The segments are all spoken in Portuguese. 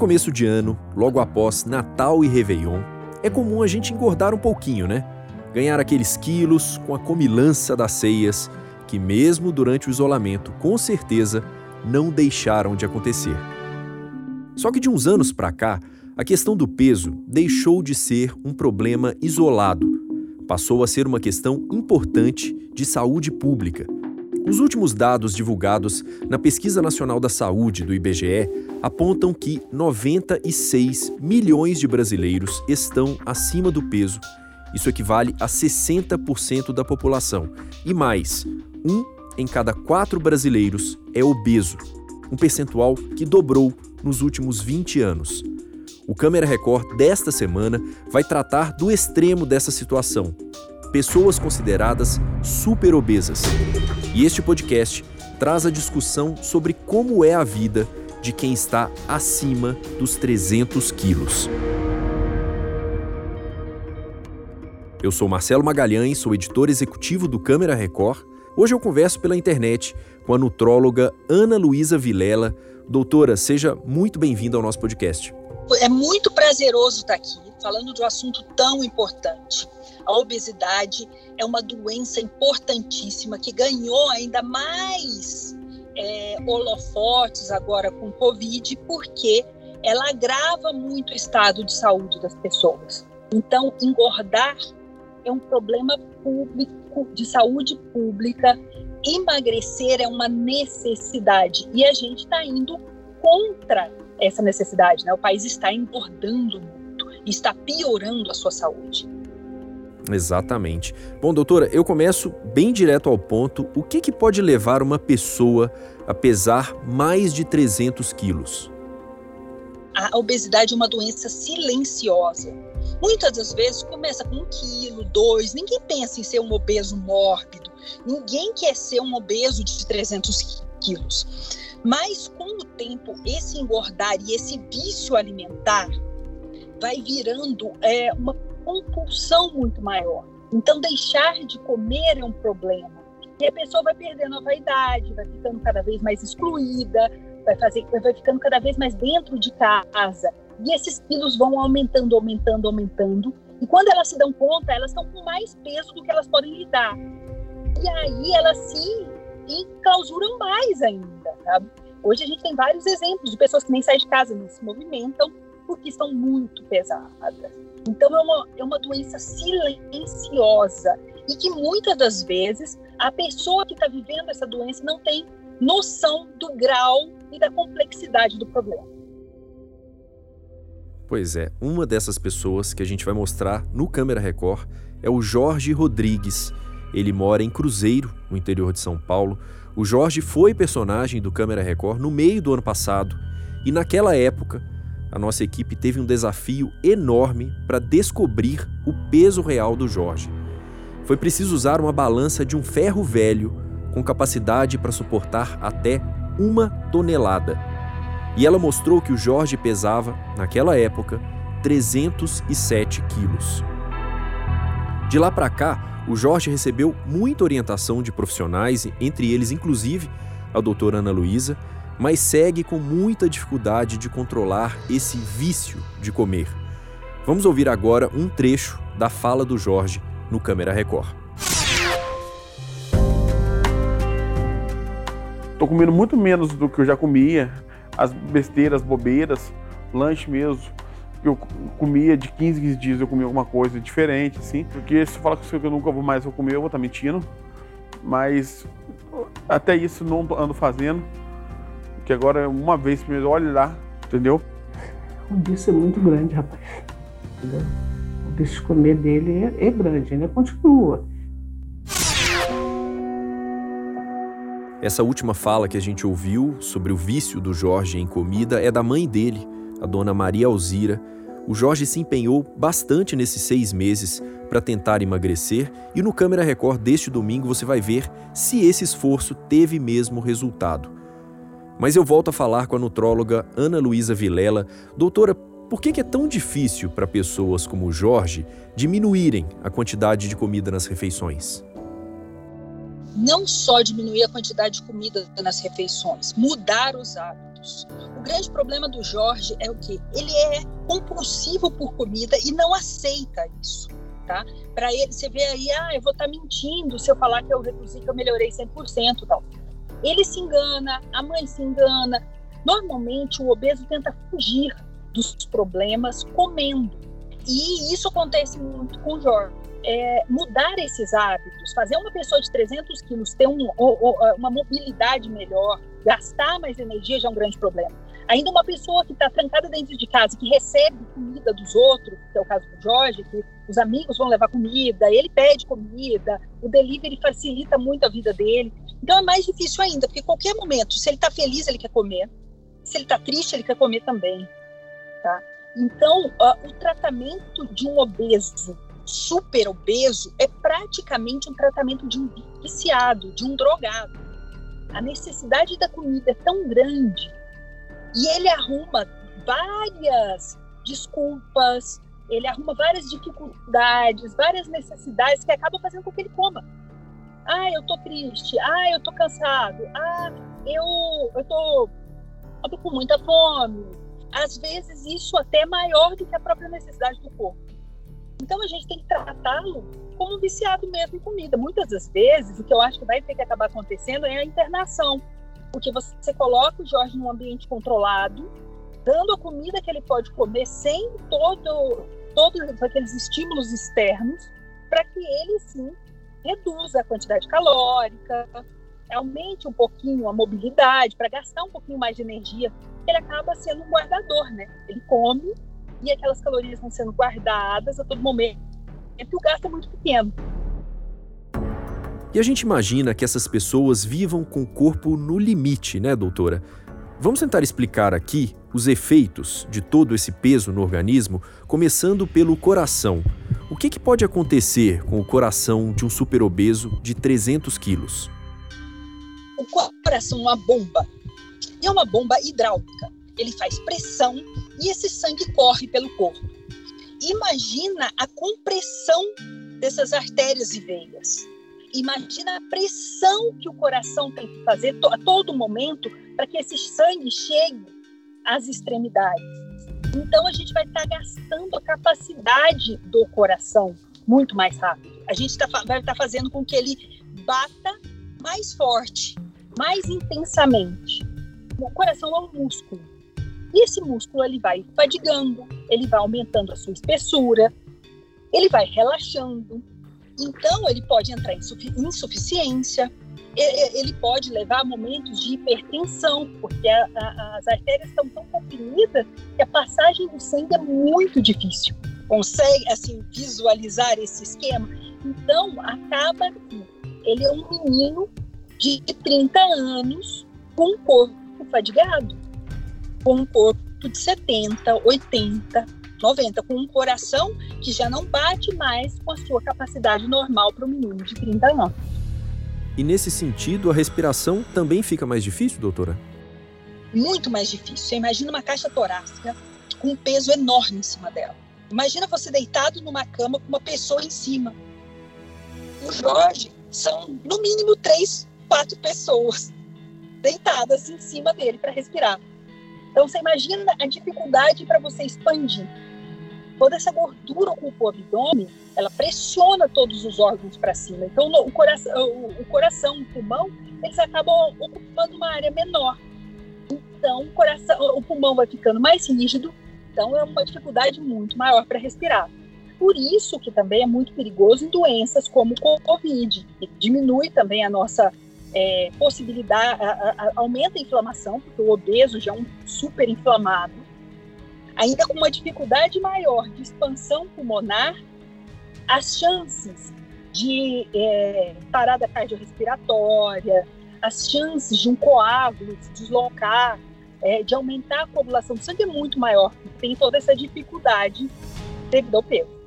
começo de ano, logo após Natal e Réveillon, é comum a gente engordar um pouquinho, né? Ganhar aqueles quilos com a comilança das ceias que, mesmo durante o isolamento, com certeza não deixaram de acontecer. Só que de uns anos para cá, a questão do peso deixou de ser um problema isolado, passou a ser uma questão importante de saúde pública. Os últimos dados divulgados na Pesquisa Nacional da Saúde do IBGE apontam que 96 milhões de brasileiros estão acima do peso. Isso equivale a 60% da população. E mais, um em cada quatro brasileiros é obeso, um percentual que dobrou nos últimos 20 anos. O Câmera Record desta semana vai tratar do extremo dessa situação: pessoas consideradas super obesas. E este podcast traz a discussão sobre como é a vida de quem está acima dos 300 quilos. Eu sou Marcelo Magalhães, sou editor executivo do Câmera Record. Hoje eu converso pela internet com a nutróloga Ana Luísa Vilela. Doutora, seja muito bem-vinda ao nosso podcast. É muito prazeroso estar aqui falando de um assunto tão importante. A obesidade é uma doença importantíssima que ganhou ainda mais é, holofotes agora com Covid, porque ela agrava muito o estado de saúde das pessoas. Então, engordar é um problema público, de saúde pública, emagrecer é uma necessidade. E a gente está indo contra essa necessidade. Né? O país está engordando muito, está piorando a sua saúde. Exatamente. Bom, doutora, eu começo bem direto ao ponto. O que, que pode levar uma pessoa a pesar mais de 300 quilos? A obesidade é uma doença silenciosa. Muitas das vezes começa com um quilo, dois. Ninguém pensa em ser um obeso mórbido. Ninguém quer ser um obeso de 300 quilos. Mas com o tempo, esse engordar e esse vício alimentar vai virando é, uma compulsão muito maior. Então, deixar de comer é um problema. E a pessoa vai perdendo a vaidade, vai ficando cada vez mais excluída, vai, fazer, vai ficando cada vez mais dentro de casa. E esses quilos vão aumentando, aumentando, aumentando. E quando elas se dão conta, elas estão com mais peso do que elas podem lidar. E aí elas se enclausuram mais ainda, sabe? Hoje a gente tem vários exemplos de pessoas que nem saem de casa, não se movimentam, porque estão muito pesadas. Então é uma, é uma doença silenciosa e que muitas das vezes a pessoa que está vivendo essa doença não tem noção do grau e da complexidade do problema. Pois é, uma dessas pessoas que a gente vai mostrar no Câmera Record é o Jorge Rodrigues. Ele mora em Cruzeiro, no interior de São Paulo. O Jorge foi personagem do Câmera Record no meio do ano passado e naquela época a nossa equipe teve um desafio enorme para descobrir o peso real do Jorge. Foi preciso usar uma balança de um ferro velho com capacidade para suportar até uma tonelada. E ela mostrou que o Jorge pesava, naquela época, 307 quilos. De lá para cá, o Jorge recebeu muita orientação de profissionais, entre eles, inclusive, a doutora Ana Luísa, mas segue com muita dificuldade de controlar esse vício de comer. Vamos ouvir agora um trecho da fala do Jorge no Câmera Record. Tô comendo muito menos do que eu já comia, as besteiras, bobeiras, lanche mesmo. Eu comia de 15 15 dias, eu comia alguma coisa diferente, assim. Porque se falar que eu nunca vou mais vou comer, eu vou estar tá mentindo. Mas até isso não ando fazendo que agora é uma vez primeiro, olhe lá, entendeu? O vício é muito grande, rapaz. Entendeu? O vício de comer dele é, é grande, ainda continua. Essa última fala que a gente ouviu sobre o vício do Jorge em comida é da mãe dele, a dona Maria Alzira. O Jorge se empenhou bastante nesses seis meses para tentar emagrecer e no Câmera Record deste domingo você vai ver se esse esforço teve mesmo resultado. Mas eu volto a falar com a nutróloga Ana Luísa Vilela. Doutora, por que é tão difícil para pessoas como o Jorge diminuírem a quantidade de comida nas refeições? Não só diminuir a quantidade de comida nas refeições, mudar os hábitos hábitos. O grande problema do Jorge é o que ele é compulsivo por comida e não aceita isso, tá? Para ele, você vê aí, ah, eu vou estar tá mentindo se eu falar que eu reduzi, que eu melhorei 100%, tal. Ele se engana, a mãe se engana. Normalmente o obeso tenta fugir dos problemas comendo. E isso acontece muito com o Jorge é, mudar esses hábitos, fazer uma pessoa de 300 quilos ter um, uma mobilidade melhor, gastar mais energia já é um grande problema. Ainda uma pessoa que está trancada dentro de casa, que recebe comida dos outros, que é o caso do Jorge, que os amigos vão levar comida, ele pede comida, o delivery facilita muito a vida dele. Então é mais difícil ainda, porque qualquer momento, se ele está feliz, ele quer comer, se ele está triste, ele quer comer também. Tá? Então, uh, o tratamento de um obeso super obeso é praticamente um tratamento de um viciado, de um drogado. A necessidade da comida é tão grande e ele arruma várias desculpas, ele arruma várias dificuldades, várias necessidades que acabam fazendo com que ele coma. Ah, eu tô triste. Ah, eu tô cansado. Ah, eu, eu, tô, eu tô com muita fome. Às vezes isso até é maior do que a própria necessidade do corpo. Então a gente tem que tratá-lo como um viciado mesmo em comida. Muitas das vezes, o que eu acho que vai ter que acabar acontecendo é a internação, porque você coloca o Jorge num ambiente controlado, dando a comida que ele pode comer sem todo, todos aqueles estímulos externos, para que ele sim reduza a quantidade calórica, aumente um pouquinho a mobilidade, para gastar um pouquinho mais de energia. Ele acaba sendo um guardador, né? Ele come e aquelas calorias vão sendo guardadas a todo momento e o gasto é muito pequeno. E a gente imagina que essas pessoas vivam com o corpo no limite, né, doutora? Vamos tentar explicar aqui os efeitos de todo esse peso no organismo, começando pelo coração. O que, que pode acontecer com o coração de um superobeso de 300 quilos? O coração é uma bomba. E é uma bomba hidráulica. Ele faz pressão e esse sangue corre pelo corpo. Imagina a compressão dessas artérias e veias. Imagina a pressão que o coração tem que fazer a todo momento para que esse sangue chegue às extremidades. Então a gente vai estar tá gastando a capacidade do coração muito mais rápido. A gente tá, vai estar tá fazendo com que ele bata mais forte, mais intensamente. O coração é um músculo. E esse músculo ele vai fadigando, ele vai aumentando a sua espessura, ele vai relaxando. Então ele pode entrar em insuficiência, ele pode levar a momentos de hipertensão, porque a, a, as artérias estão tão comprimidas que a passagem do sangue é muito difícil. Consegue assim visualizar esse esquema? Então acaba que ele é um menino de 30 anos com um corpo fadigado com um corpo de 70, 80, 90, com um coração que já não bate mais com a sua capacidade normal para um menino de 30 anos. E nesse sentido, a respiração também fica mais difícil, doutora? Muito mais difícil. Você imagina uma caixa torácica com um peso enorme em cima dela. Imagina você deitado numa cama com uma pessoa em cima. O Jorge são no mínimo três, quatro pessoas deitadas em cima dele para respirar. Então você imagina a dificuldade para você expandir. Toda essa gordura ocupa o abdômen, ela pressiona todos os órgãos para cima. Então o coração, o, coração, o pulmão, eles acabam ocupando uma área menor. Então o coração, o pulmão vai ficando mais rígido. Então é uma dificuldade muito maior para respirar. Por isso que também é muito perigoso em doenças como o COVID, que diminui também a nossa é, possibilidade, a, a, aumenta a inflamação, porque o obeso já é um super inflamado, ainda com uma dificuldade maior de expansão pulmonar, as chances de é, parada cardiorrespiratória, as chances de um coágulo se deslocar, é, de aumentar a coagulação do sangue é muito maior, tem toda essa dificuldade devido ao peso.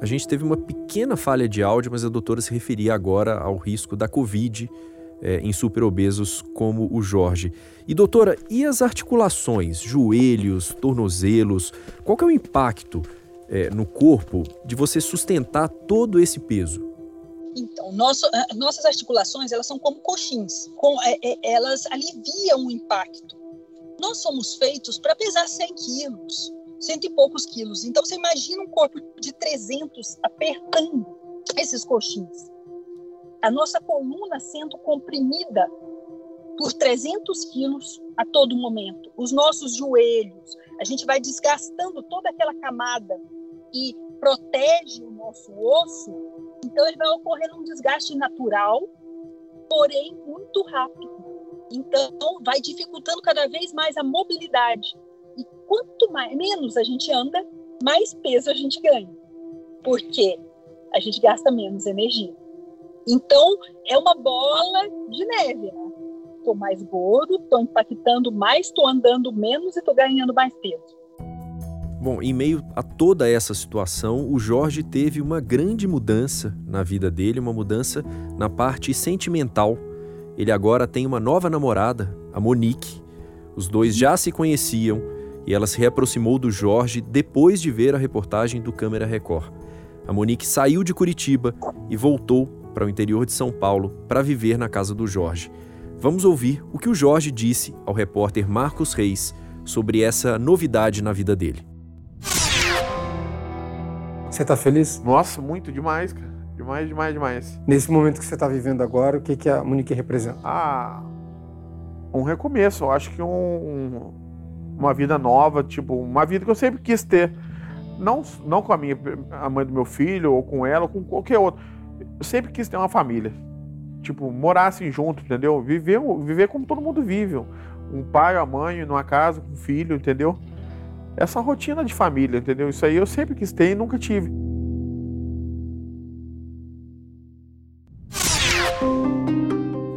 A gente teve uma pequena falha de áudio, mas a doutora se referia agora ao risco da Covid é, em superobesos como o Jorge. E doutora, e as articulações, joelhos, tornozelos, qual é o impacto é, no corpo de você sustentar todo esse peso? Então, nosso, nossas articulações elas são como coxins, com, é, é, elas aliviam o impacto Nós somos feitos para pesar 100 quilos, cento e poucos quilos. Então, você imagina um corpo de 300 apertando esses coxins. A nossa coluna sendo comprimida por 300 quilos a todo momento. Os nossos joelhos, a gente vai desgastando toda aquela camada e protege o nosso osso. Então, ele vai ocorrendo um desgaste natural, porém muito rápido. Então, vai dificultando cada vez mais a mobilidade. Quanto mais, menos a gente anda, mais peso a gente ganha. Porque a gente gasta menos energia. Então, é uma bola de neve, né? Estou mais gordo, estou impactando mais, estou andando menos e estou ganhando mais peso. Bom, em meio a toda essa situação, o Jorge teve uma grande mudança na vida dele, uma mudança na parte sentimental ele agora tem uma nova namorada, a Monique. Os dois já se conheciam e ela se reaproximou do Jorge depois de ver a reportagem do Câmera Record. A Monique saiu de Curitiba e voltou para o interior de São Paulo para viver na casa do Jorge. Vamos ouvir o que o Jorge disse ao repórter Marcos Reis sobre essa novidade na vida dele. Você está feliz? Nossa, muito demais, cara. Demais, demais, demais. Nesse momento que você está vivendo agora, o que, que a Monique representa? Ah, um recomeço. Eu acho que um, uma vida nova, tipo, uma vida que eu sempre quis ter. Não, não com a minha, a mãe do meu filho, ou com ela, ou com qualquer outro. Eu sempre quis ter uma família. Tipo, morar assim junto, entendeu? Viver, viver como todo mundo vive. Um pai, a mãe, numa casa, com um filho, entendeu? Essa rotina de família, entendeu? Isso aí eu sempre quis ter e nunca tive.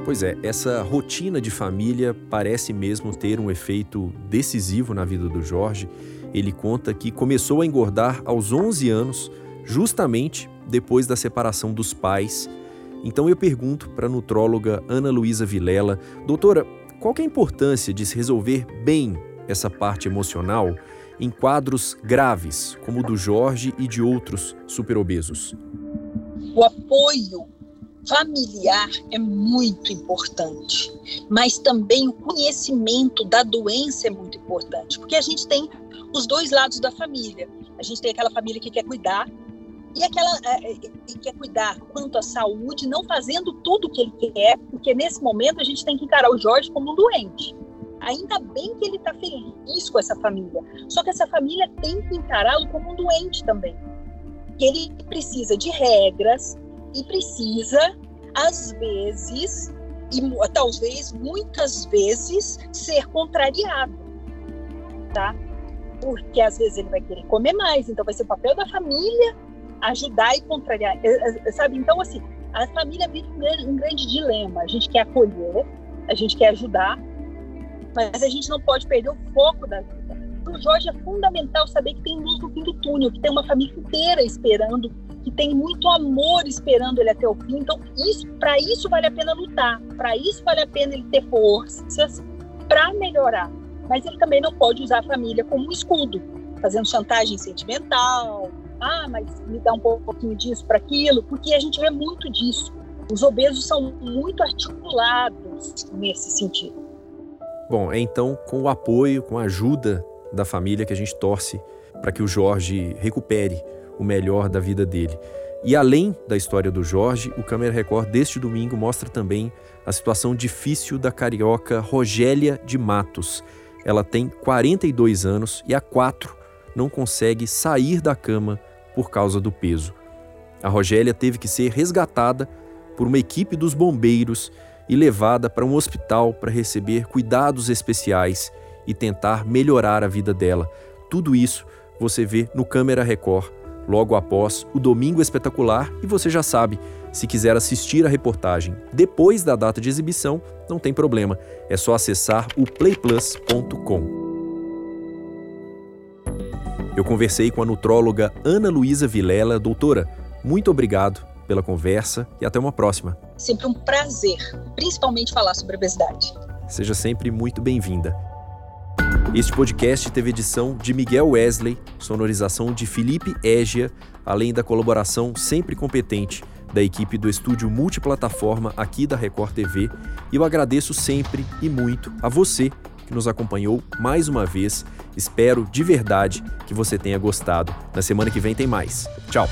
Pois é, essa rotina de família parece mesmo ter um efeito decisivo na vida do Jorge. Ele conta que começou a engordar aos 11 anos, justamente depois da separação dos pais. Então eu pergunto para a nutróloga Ana Luísa Vilela, doutora, qual é a importância de se resolver bem essa parte emocional em quadros graves, como o do Jorge e de outros superobesos? O apoio familiar é muito importante, mas também o conhecimento da doença é muito importante, porque a gente tem os dois lados da família. A gente tem aquela família que quer cuidar e aquela é, é, que quer cuidar quanto à saúde, não fazendo tudo o que ele quer, porque nesse momento a gente tem que encarar o Jorge como um doente. Ainda bem que ele está feliz com essa família, só que essa família tem que encará-lo como um doente também. Que ele precisa de regras, e precisa, às vezes, e talvez muitas vezes, ser contrariado, tá? Porque às vezes ele vai querer comer mais, então vai ser o papel da família ajudar e contrariar, é, é, sabe? Então, assim, a família vive um grande dilema. A gente quer acolher, a gente quer ajudar, mas a gente não pode perder o foco da vida. Para o Jorge é fundamental saber que tem luz no fim do túnel, que tem uma família inteira esperando que tem muito amor esperando ele até o fim. Então, isso, para isso vale a pena lutar, para isso vale a pena ele ter forças para melhorar. Mas ele também não pode usar a família como um escudo, fazendo chantagem sentimental. Ah, mas me dá um pouquinho disso para aquilo, porque a gente vê muito disso. Os obesos são muito articulados nesse sentido. Bom, é então com o apoio, com a ajuda da família que a gente torce para que o Jorge recupere o melhor da vida dele. E além da história do Jorge, o Câmera Record deste domingo mostra também a situação difícil da carioca Rogélia de Matos. Ela tem 42 anos e há quatro não consegue sair da cama por causa do peso. A Rogélia teve que ser resgatada por uma equipe dos bombeiros e levada para um hospital para receber cuidados especiais e tentar melhorar a vida dela. Tudo isso você vê no Câmera Record logo após o Domingo Espetacular e você já sabe, se quiser assistir a reportagem depois da data de exibição, não tem problema, é só acessar o playplus.com. Eu conversei com a nutróloga Ana Luísa Vilela, doutora. Muito obrigado pela conversa e até uma próxima. Sempre um prazer, principalmente falar sobre obesidade. Seja sempre muito bem-vinda. Este podcast teve edição de Miguel Wesley, sonorização de Felipe Égia, além da colaboração sempre competente da equipe do estúdio multiplataforma aqui da Record TV. E eu agradeço sempre e muito a você que nos acompanhou mais uma vez. Espero de verdade que você tenha gostado. Na semana que vem tem mais. Tchau!